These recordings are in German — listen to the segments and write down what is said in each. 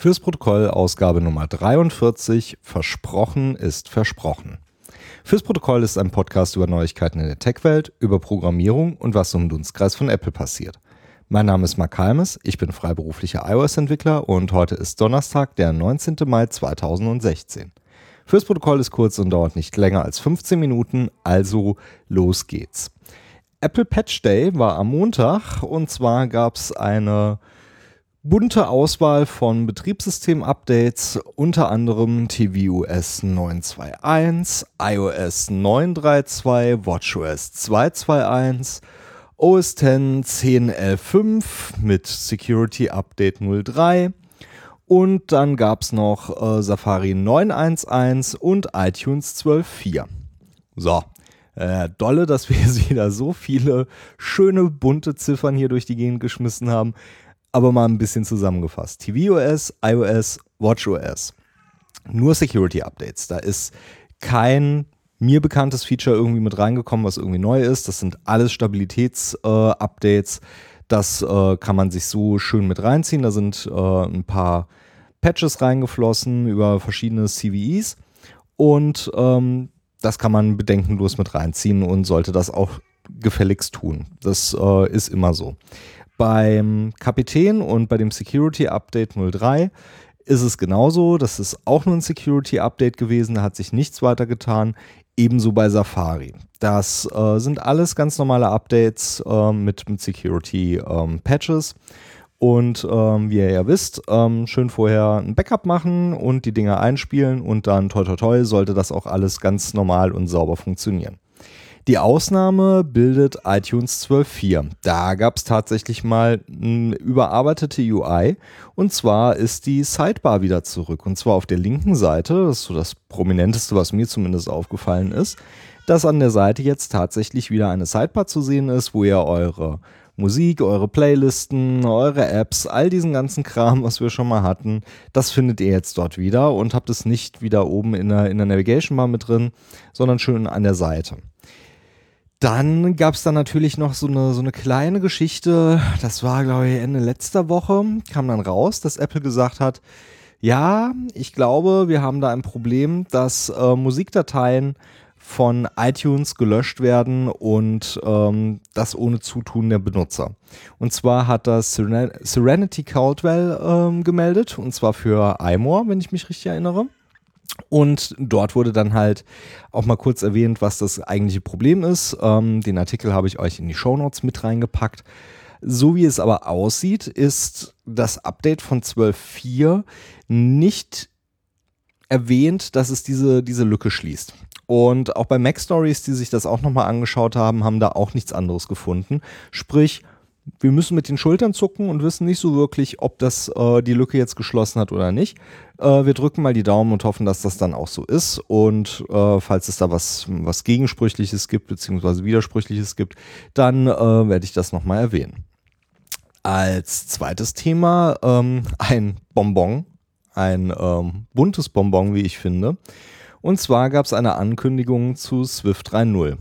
Fürs Protokoll Ausgabe Nummer 43. Versprochen ist versprochen. Fürs Protokoll ist ein Podcast über Neuigkeiten in der Tech-Welt, über Programmierung und was im Dunstkreis von Apple passiert. Mein Name ist Mark Halmes, ich bin freiberuflicher iOS-Entwickler und heute ist Donnerstag, der 19. Mai 2016. Fürs Protokoll ist kurz und dauert nicht länger als 15 Minuten, also los geht's. Apple Patch Day war am Montag und zwar gab es eine bunte Auswahl von Betriebssystem-Updates, unter anderem tvOS 9.2.1, iOS 9.3.2, watchOS 2.2.1, OS X 10.11.5 mit Security Update 03 und dann gab es noch äh, Safari 9.1.1 und iTunes 12.4. So, äh, dolle, dass wir wieder so viele schöne bunte Ziffern hier durch die Gegend geschmissen haben aber mal ein bisschen zusammengefasst. tvOS, iOS, watchOS. Nur Security Updates. Da ist kein mir bekanntes Feature irgendwie mit reingekommen, was irgendwie neu ist. Das sind alles Stabilitäts-Updates. Äh, das äh, kann man sich so schön mit reinziehen. Da sind äh, ein paar Patches reingeflossen über verschiedene CVEs. Und ähm, das kann man bedenkenlos mit reinziehen und sollte das auch gefälligst tun. Das äh, ist immer so. Beim Kapitän und bei dem Security Update 03 ist es genauso. Das ist auch nur ein Security Update gewesen, da hat sich nichts weiter getan. Ebenso bei Safari. Das äh, sind alles ganz normale Updates äh, mit, mit Security ähm, Patches. Und ähm, wie ihr ja wisst, ähm, schön vorher ein Backup machen und die Dinge einspielen und dann toi toi toi sollte das auch alles ganz normal und sauber funktionieren. Die Ausnahme bildet iTunes 12.4. Da gab es tatsächlich mal eine überarbeitete UI und zwar ist die Sidebar wieder zurück und zwar auf der linken Seite, das ist so das prominenteste, was mir zumindest aufgefallen ist, dass an der Seite jetzt tatsächlich wieder eine Sidebar zu sehen ist, wo ihr eure Musik, eure Playlisten, eure Apps, all diesen ganzen Kram, was wir schon mal hatten, das findet ihr jetzt dort wieder und habt es nicht wieder oben in der, in der Navigation Bar mit drin, sondern schön an der Seite. Dann gab es dann natürlich noch so eine, so eine kleine Geschichte, das war, glaube ich, Ende letzter Woche, kam dann raus, dass Apple gesagt hat, ja, ich glaube, wir haben da ein Problem, dass äh, Musikdateien von iTunes gelöscht werden und ähm, das ohne Zutun der Benutzer. Und zwar hat das Seren Serenity Caldwell ähm, gemeldet, und zwar für iMore, wenn ich mich richtig erinnere. Und dort wurde dann halt auch mal kurz erwähnt, was das eigentliche Problem ist. Ähm, den Artikel habe ich euch in die Show Notes mit reingepackt. So wie es aber aussieht, ist das Update von 12.4 nicht erwähnt, dass es diese, diese Lücke schließt. Und auch bei Mac Stories, die sich das auch nochmal angeschaut haben, haben da auch nichts anderes gefunden. Sprich, wir müssen mit den Schultern zucken und wissen nicht so wirklich, ob das äh, die Lücke jetzt geschlossen hat oder nicht. Äh, wir drücken mal die Daumen und hoffen, dass das dann auch so ist. Und äh, falls es da was, was Gegensprüchliches gibt, beziehungsweise Widersprüchliches gibt, dann äh, werde ich das nochmal erwähnen. Als zweites Thema ähm, ein Bonbon, ein ähm, buntes Bonbon, wie ich finde. Und zwar gab es eine Ankündigung zu Swift 3.0.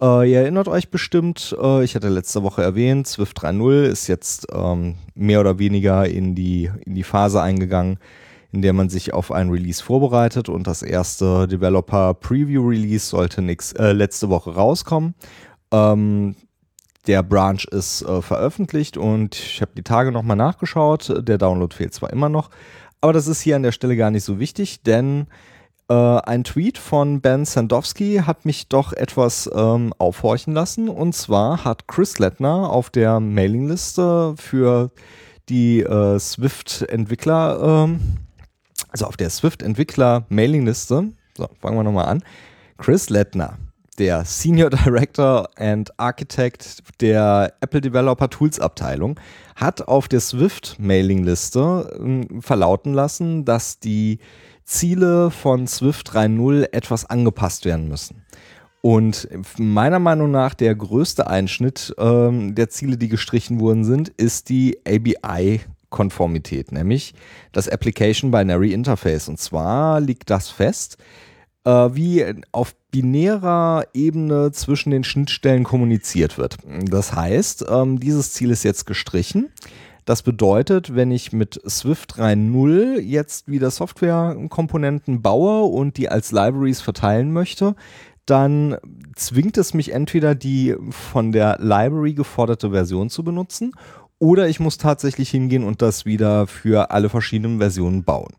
Äh, ihr erinnert euch bestimmt, äh, ich hatte letzte Woche erwähnt, Swift 3.0 ist jetzt ähm, mehr oder weniger in die, in die Phase eingegangen, in der man sich auf ein Release vorbereitet und das erste Developer Preview Release sollte nix, äh, letzte Woche rauskommen. Ähm, der Branch ist äh, veröffentlicht und ich habe die Tage nochmal nachgeschaut. Der Download fehlt zwar immer noch, aber das ist hier an der Stelle gar nicht so wichtig, denn ein Tweet von Ben Sandowski hat mich doch etwas ähm, aufhorchen lassen. Und zwar hat Chris Lettner auf der Mailingliste für die äh, Swift-Entwickler, ähm, also auf der Swift-Entwickler-Mailingliste, so, fangen wir nochmal an, Chris Lettner, der Senior Director and Architect der Apple Developer Tools Abteilung, hat auf der Swift-Mailingliste äh, verlauten lassen, dass die Ziele von Swift 3.0 etwas angepasst werden müssen. Und meiner Meinung nach der größte Einschnitt ähm, der Ziele, die gestrichen wurden, sind, ist die ABI-Konformität, nämlich das Application Binary Interface. Und zwar liegt das fest, äh, wie auf binärer Ebene zwischen den Schnittstellen kommuniziert wird. Das heißt, ähm, dieses Ziel ist jetzt gestrichen. Das bedeutet, wenn ich mit Swift 3.0 jetzt wieder Softwarekomponenten baue und die als Libraries verteilen möchte, dann zwingt es mich entweder die von der Library geforderte Version zu benutzen oder ich muss tatsächlich hingehen und das wieder für alle verschiedenen Versionen bauen.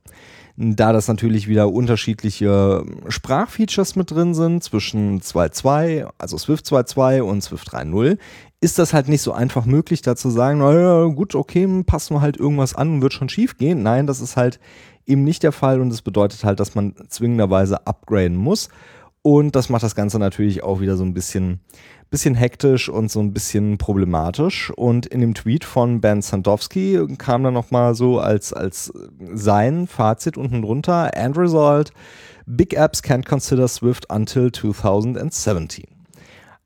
Da das natürlich wieder unterschiedliche Sprachfeatures mit drin sind zwischen 2.2, also Swift 2.2 und Swift 3.0, ist das halt nicht so einfach möglich, da zu sagen, naja, gut, okay, passen wir halt irgendwas an und wird schon schief gehen. Nein, das ist halt eben nicht der Fall und das bedeutet halt, dass man zwingenderweise upgraden muss. Und das macht das Ganze natürlich auch wieder so ein bisschen, bisschen hektisch und so ein bisschen problematisch. Und in dem Tweet von Ben Sandowski kam dann nochmal so als, als sein Fazit unten drunter, End result, big apps can't consider Swift until 2017.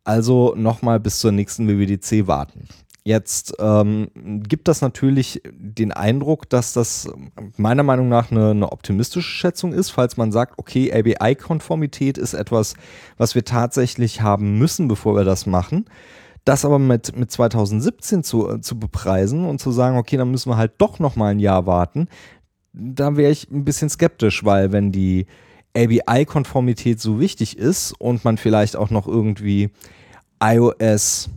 Also nochmal bis zur nächsten WWDC warten. Jetzt ähm, gibt das natürlich den Eindruck, dass das meiner Meinung nach eine, eine optimistische Schätzung ist, falls man sagt, okay, ABI-Konformität ist etwas, was wir tatsächlich haben müssen, bevor wir das machen. Das aber mit, mit 2017 zu, zu bepreisen und zu sagen, okay, dann müssen wir halt doch nochmal ein Jahr warten, da wäre ich ein bisschen skeptisch, weil wenn die ABI-Konformität so wichtig ist und man vielleicht auch noch irgendwie iOS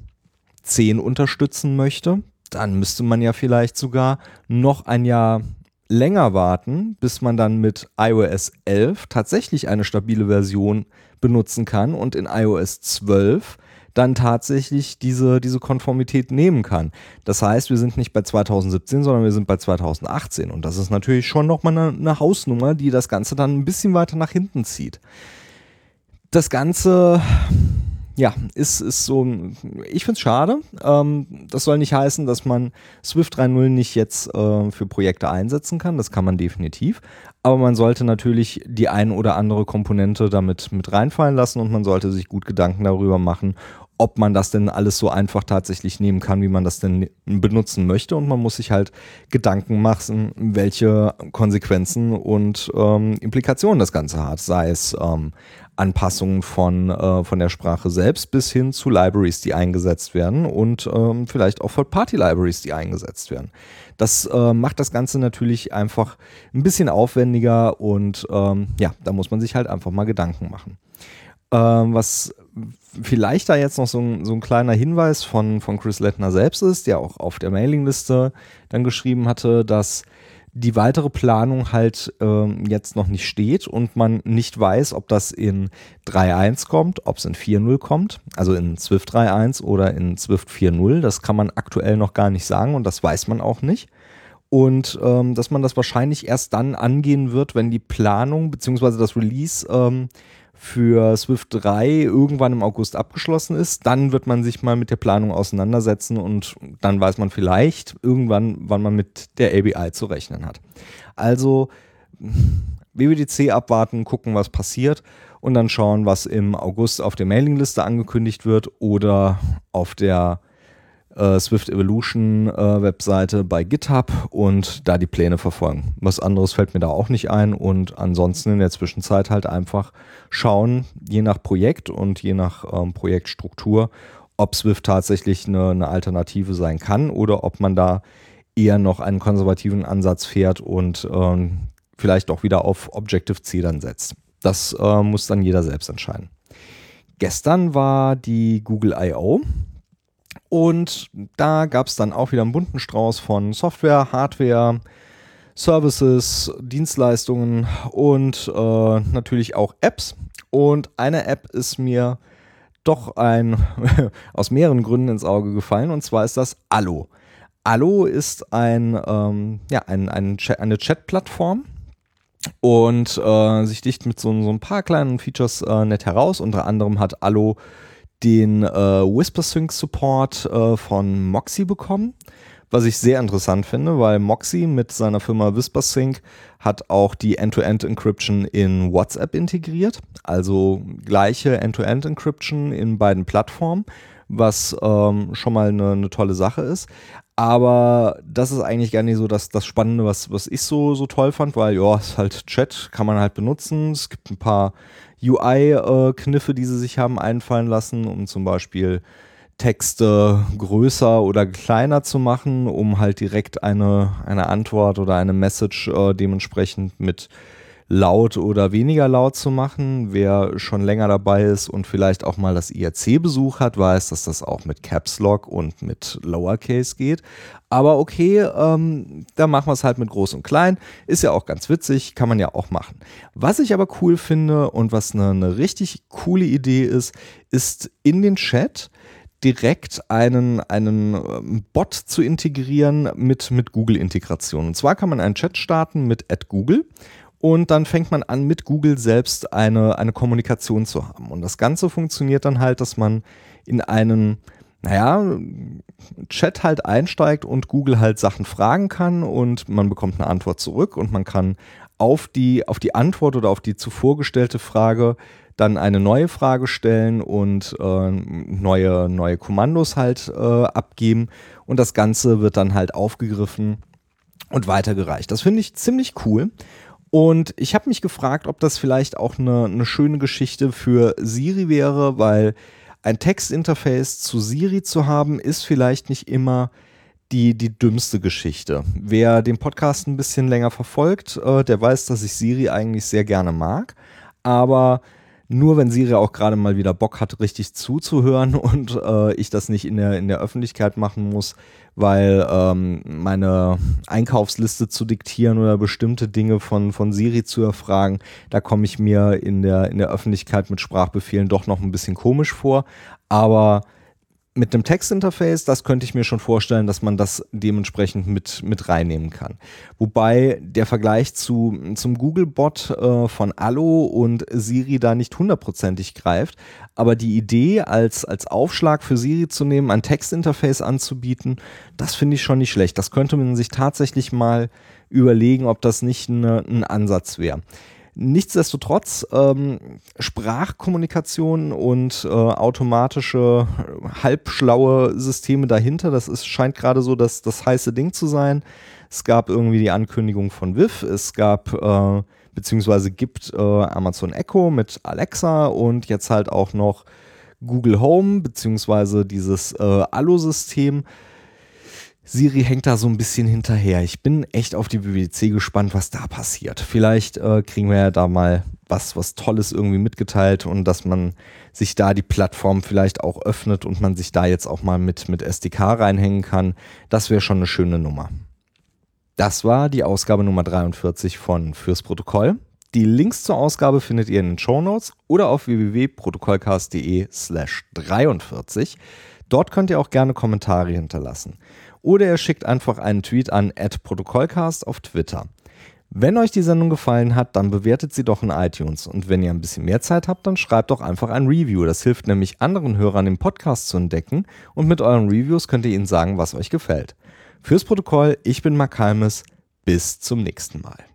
10 unterstützen möchte, dann müsste man ja vielleicht sogar noch ein Jahr länger warten, bis man dann mit iOS 11 tatsächlich eine stabile Version benutzen kann und in iOS 12 dann tatsächlich diese, diese Konformität nehmen kann. Das heißt, wir sind nicht bei 2017, sondern wir sind bei 2018. Und das ist natürlich schon nochmal eine, eine Hausnummer, die das Ganze dann ein bisschen weiter nach hinten zieht. Das Ganze ja, ist, ist so, ich finde es schade. Ähm, das soll nicht heißen, dass man Swift 3.0 nicht jetzt äh, für Projekte einsetzen kann. Das kann man definitiv. Aber man sollte natürlich die ein oder andere Komponente damit mit reinfallen lassen und man sollte sich gut Gedanken darüber machen, ob man das denn alles so einfach tatsächlich nehmen kann, wie man das denn benutzen möchte. Und man muss sich halt Gedanken machen, welche Konsequenzen und ähm, Implikationen das Ganze hat. Sei es ähm, Anpassungen von, äh, von der Sprache selbst bis hin zu Libraries, die eingesetzt werden und ähm, vielleicht auch Third-Party-Libraries, die eingesetzt werden. Das äh, macht das Ganze natürlich einfach ein bisschen aufwendiger und ähm, ja, da muss man sich halt einfach mal Gedanken machen. Ähm, was vielleicht da jetzt noch so ein, so ein kleiner Hinweis von, von Chris Lettner selbst ist, der auch auf der Mailingliste dann geschrieben hatte, dass die weitere Planung halt ähm, jetzt noch nicht steht und man nicht weiß, ob das in 3.1 kommt, ob es in 4.0 kommt, also in Swift 3.1 oder in Swift 4.0. Das kann man aktuell noch gar nicht sagen und das weiß man auch nicht. Und ähm, dass man das wahrscheinlich erst dann angehen wird, wenn die Planung bzw. das Release ähm, für Swift 3 irgendwann im August abgeschlossen ist. Dann wird man sich mal mit der Planung auseinandersetzen und dann weiß man vielleicht irgendwann, wann man mit der ABI zu rechnen hat. Also WWDC abwarten, gucken, was passiert und dann schauen, was im August auf der Mailingliste angekündigt wird oder auf der äh, Swift Evolution äh, Webseite bei GitHub und da die Pläne verfolgen. Was anderes fällt mir da auch nicht ein und ansonsten in der Zwischenzeit halt einfach schauen, je nach Projekt und je nach ähm, Projektstruktur, ob Swift tatsächlich eine, eine Alternative sein kann oder ob man da eher noch einen konservativen Ansatz fährt und ähm, vielleicht auch wieder auf Objective-C dann setzt. Das äh, muss dann jeder selbst entscheiden. Gestern war die Google I.O. Und da gab es dann auch wieder einen bunten Strauß von Software, Hardware, Services, Dienstleistungen und äh, natürlich auch Apps. Und eine App ist mir doch ein aus mehreren Gründen ins Auge gefallen und zwar ist das Allo. Allo ist ein, ähm, ja, ein, ein Chat, eine Chat-Plattform und äh, sich dicht mit so, so, ein paar kleinen Features äh, nett heraus. Unter anderem hat Allo den äh, WhisperSync Support äh, von Moxie bekommen, was ich sehr interessant finde, weil Moxie mit seiner Firma WhisperSync hat auch die End-to-End Encryption in WhatsApp integriert, also gleiche End-to-End Encryption in beiden Plattformen, was ähm, schon mal eine, eine tolle Sache ist. Aber das ist eigentlich gar nicht so das, das Spannende, was, was ich so, so toll fand, weil ja, es ist halt Chat, kann man halt benutzen. Es gibt ein paar UI-Kniffe, die sie sich haben einfallen lassen, um zum Beispiel Texte größer oder kleiner zu machen, um halt direkt eine, eine Antwort oder eine Message äh, dementsprechend mit laut oder weniger laut zu machen. Wer schon länger dabei ist und vielleicht auch mal das IRC-Besuch hat, weiß, dass das auch mit Caps Lock und mit Lowercase geht. Aber okay, ähm, da machen wir es halt mit groß und klein. Ist ja auch ganz witzig, kann man ja auch machen. Was ich aber cool finde und was eine, eine richtig coole Idee ist, ist in den Chat direkt einen, einen ähm, Bot zu integrieren mit, mit Google-Integration. Und zwar kann man einen Chat starten mit Google und dann fängt man an, mit Google selbst eine, eine Kommunikation zu haben. Und das Ganze funktioniert dann halt, dass man in einen, naja, Chat halt einsteigt und Google halt Sachen fragen kann und man bekommt eine Antwort zurück und man kann auf die, auf die Antwort oder auf die zuvor gestellte Frage dann eine neue Frage stellen und äh, neue, neue Kommandos halt äh, abgeben. Und das Ganze wird dann halt aufgegriffen und weitergereicht. Das finde ich ziemlich cool. Und ich habe mich gefragt, ob das vielleicht auch eine, eine schöne Geschichte für Siri wäre, weil ein Textinterface zu Siri zu haben, ist vielleicht nicht immer die, die dümmste Geschichte. Wer den Podcast ein bisschen länger verfolgt, äh, der weiß, dass ich Siri eigentlich sehr gerne mag. Aber nur wenn Siri auch gerade mal wieder Bock hat, richtig zuzuhören und äh, ich das nicht in der, in der Öffentlichkeit machen muss, weil ähm, meine Einkaufsliste zu diktieren oder bestimmte Dinge von, von Siri zu erfragen, da komme ich mir in der, in der Öffentlichkeit mit Sprachbefehlen doch noch ein bisschen komisch vor. Aber mit einem Textinterface, das könnte ich mir schon vorstellen, dass man das dementsprechend mit, mit reinnehmen kann. Wobei der Vergleich zu, zum Google-Bot äh, von Allo und Siri da nicht hundertprozentig greift. Aber die Idee, als, als Aufschlag für Siri zu nehmen, ein Textinterface anzubieten, das finde ich schon nicht schlecht. Das könnte man sich tatsächlich mal überlegen, ob das nicht eine, ein Ansatz wäre. Nichtsdestotrotz, ähm, Sprachkommunikation und äh, automatische, halbschlaue Systeme dahinter, das ist, scheint gerade so das, das heiße Ding zu sein. Es gab irgendwie die Ankündigung von Viv, es gab äh, beziehungsweise gibt äh, Amazon Echo mit Alexa und jetzt halt auch noch Google Home beziehungsweise dieses äh, Allo-System. Siri hängt da so ein bisschen hinterher. Ich bin echt auf die WWDC gespannt, was da passiert. Vielleicht äh, kriegen wir ja da mal was, was Tolles irgendwie mitgeteilt und dass man sich da die Plattform vielleicht auch öffnet und man sich da jetzt auch mal mit, mit SDK reinhängen kann. Das wäre schon eine schöne Nummer. Das war die Ausgabe Nummer 43 von Fürs Protokoll. Die Links zur Ausgabe findet ihr in den Show Notes oder auf www.protokollcast.de slash 43. Dort könnt ihr auch gerne Kommentare hinterlassen oder ihr schickt einfach einen Tweet an @protokollcast auf Twitter. Wenn euch die Sendung gefallen hat, dann bewertet sie doch in iTunes. Und wenn ihr ein bisschen mehr Zeit habt, dann schreibt doch einfach ein Review. Das hilft nämlich anderen Hörern, den Podcast zu entdecken. Und mit euren Reviews könnt ihr ihnen sagen, was euch gefällt. Fürs Protokoll, ich bin Mark Halmes. Bis zum nächsten Mal.